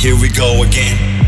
Here we go again.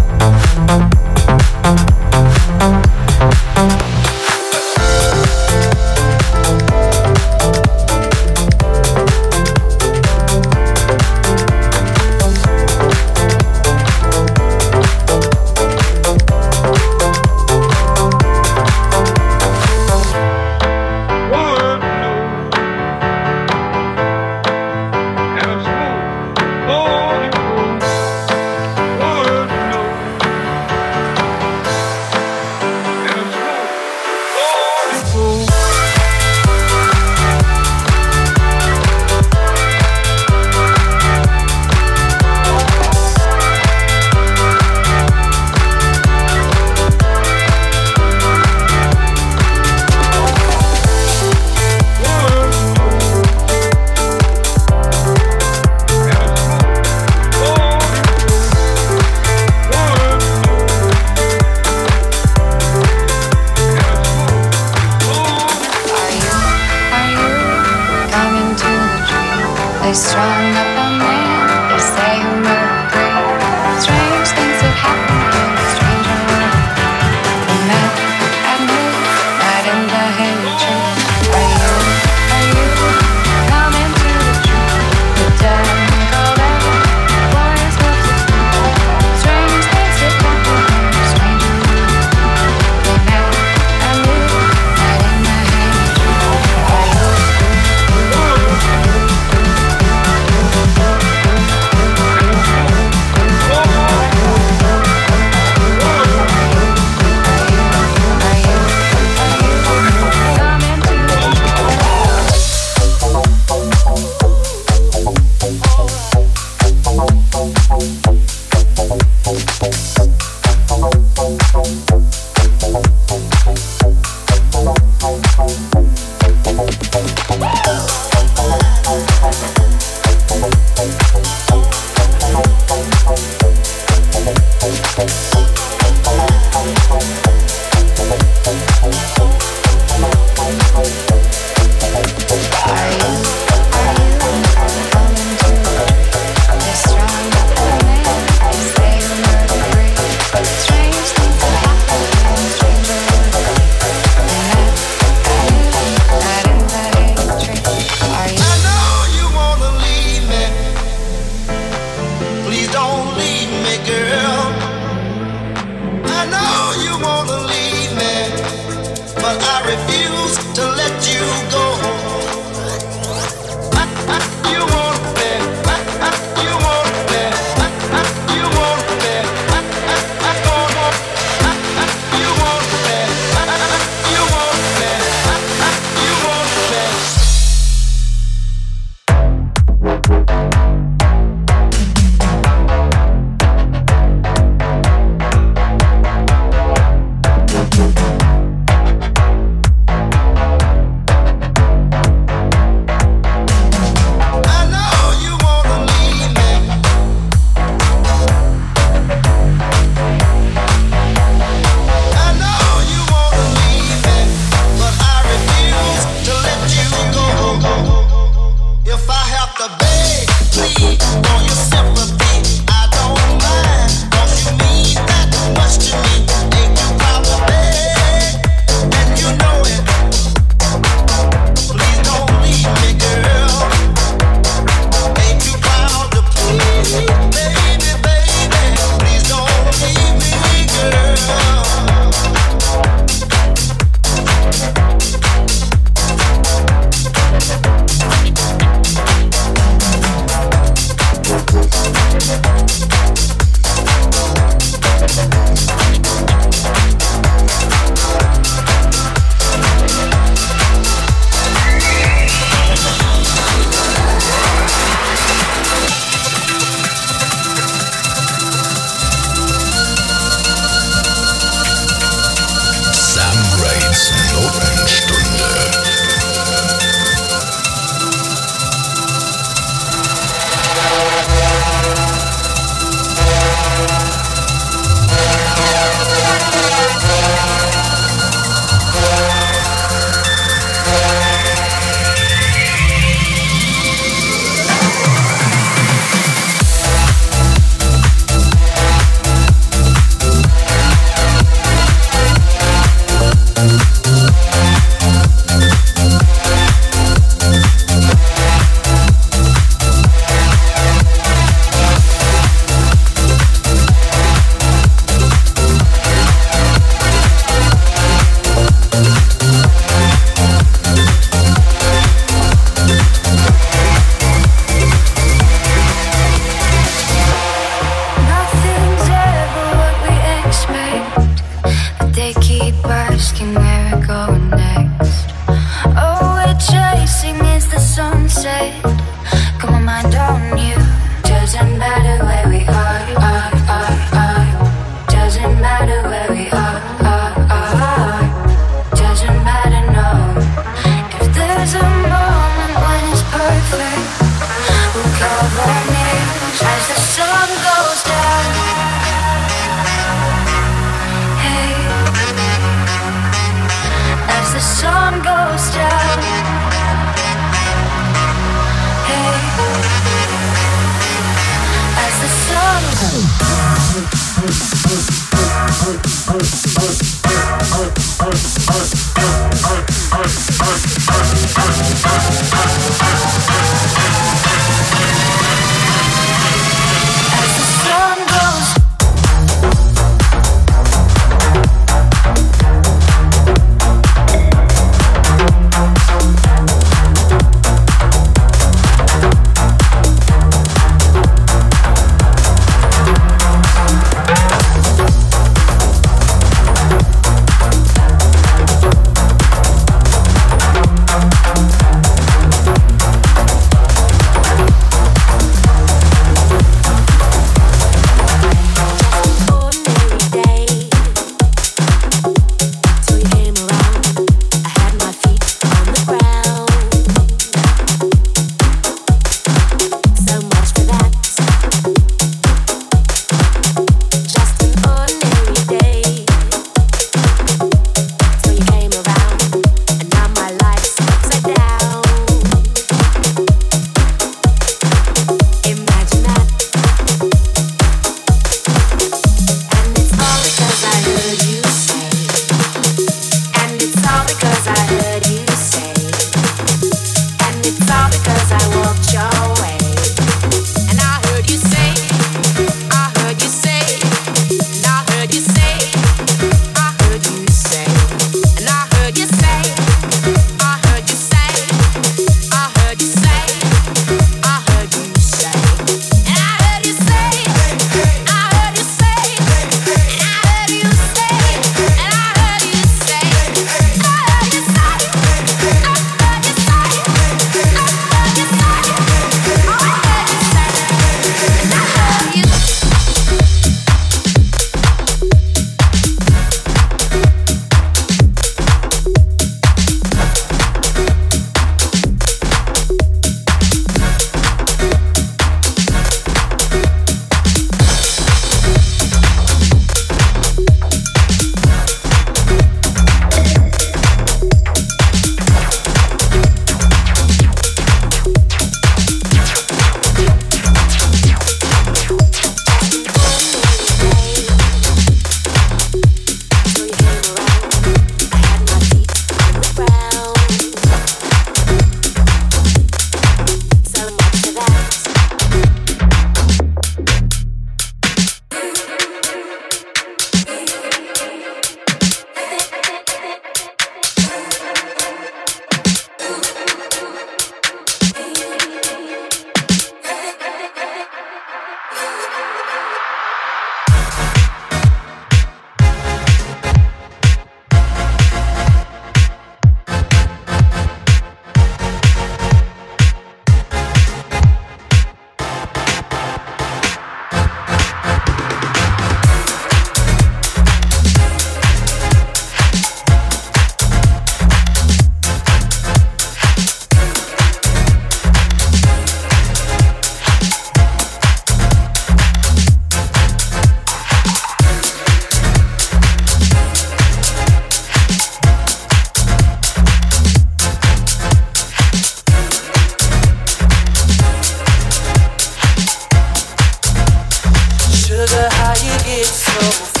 sugar, how you get so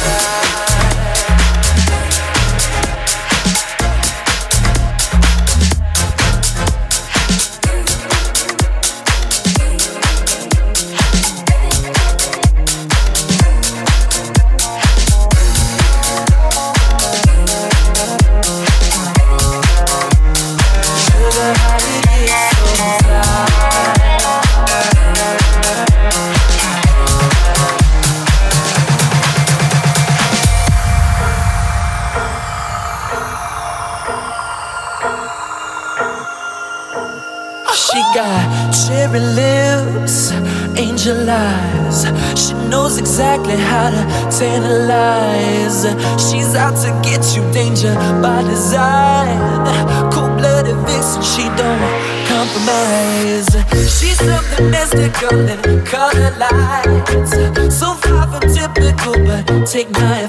reside. Cold-blooded vixen, she don't compromise. She's something mystical and color lights. So far from typical, but take my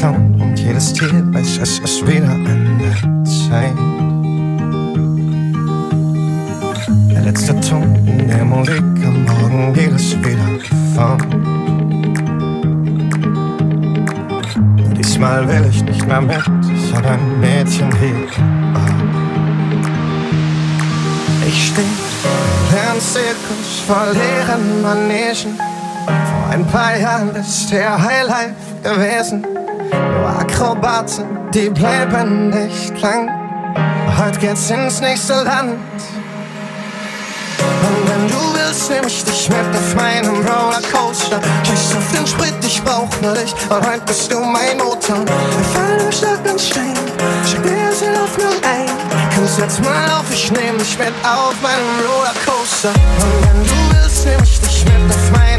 Wort und jedes Tier weiß, es ist wieder an der Zeit. Der letzte Ton in der Musik am Morgen geht es wieder von. Diesmal will ich nicht mehr mit, ich hab ein Mädchen hier. Ich steh im Zirkus, voll leeren Manegen. Vor ein paar Jahren ist der Highlight gewesen. Akrobaten, die bleiben nicht lang. Heute geht's ins nächste Land. Und wenn du willst, nehm ich dich mit auf meinem Rollercoaster. Scheiß auf den Sprit, ich brauch nur dich. Und heute bist du mein Motor. Wir fallen im und Stein. Schick mir sie auf nur ein. Komm, setz mal auf, ich nehm dich mit auf meinem Rollercoaster. Und wenn du willst, nehm ich dich mit auf meinem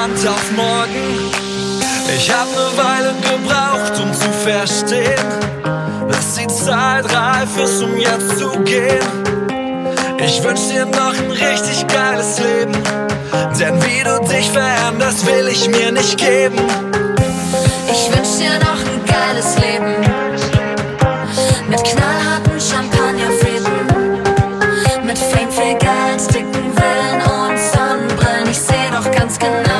entspannt auf morgen. Ich hab ne Weile gebraucht, um zu verstehen, dass die Zeit reif ist, um jetzt zu gehen. Ich wünsch dir noch ein richtig geiles Leben, denn wie du dich veränderst, will ich mir nicht geben. Ich wünsch dir noch ein geiles Leben. Mit knallharten Champagnerfrieden. Mit Fame, viel Geld, dicken Villen und Sonnenbrillen. Ich seh doch ganz genau,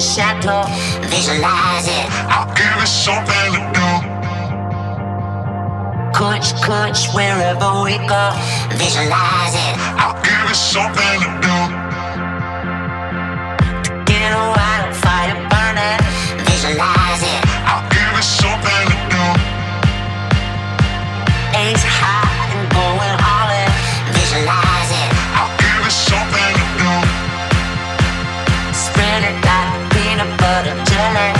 the. Visualize it. I'll give it something to do. Coach, coach, wherever we go. Visualize it. I'll give it something to do. To get a wildfire burning. Visualize it. I'll give it something I'm telling.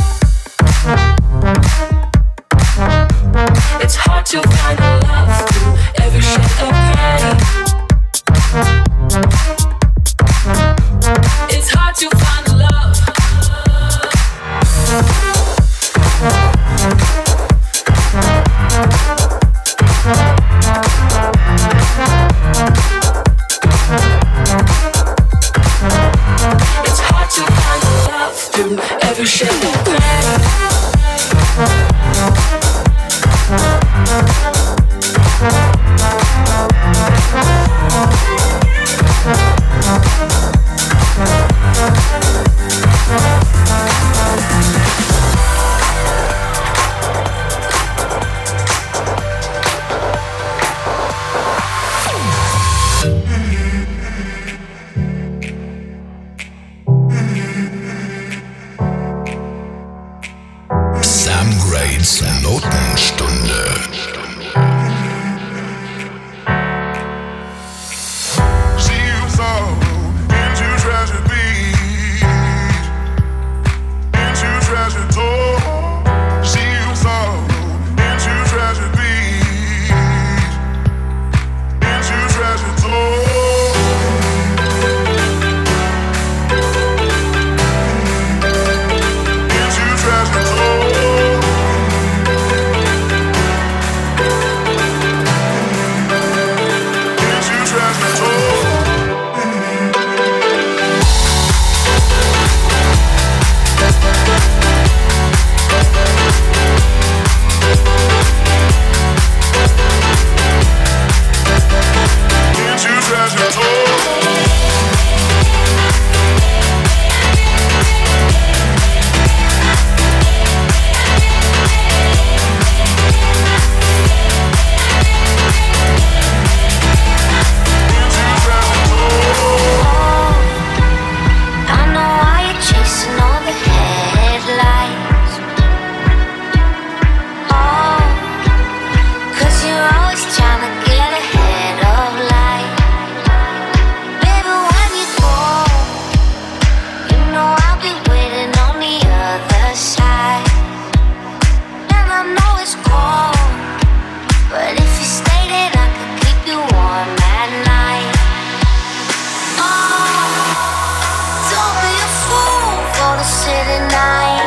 closer than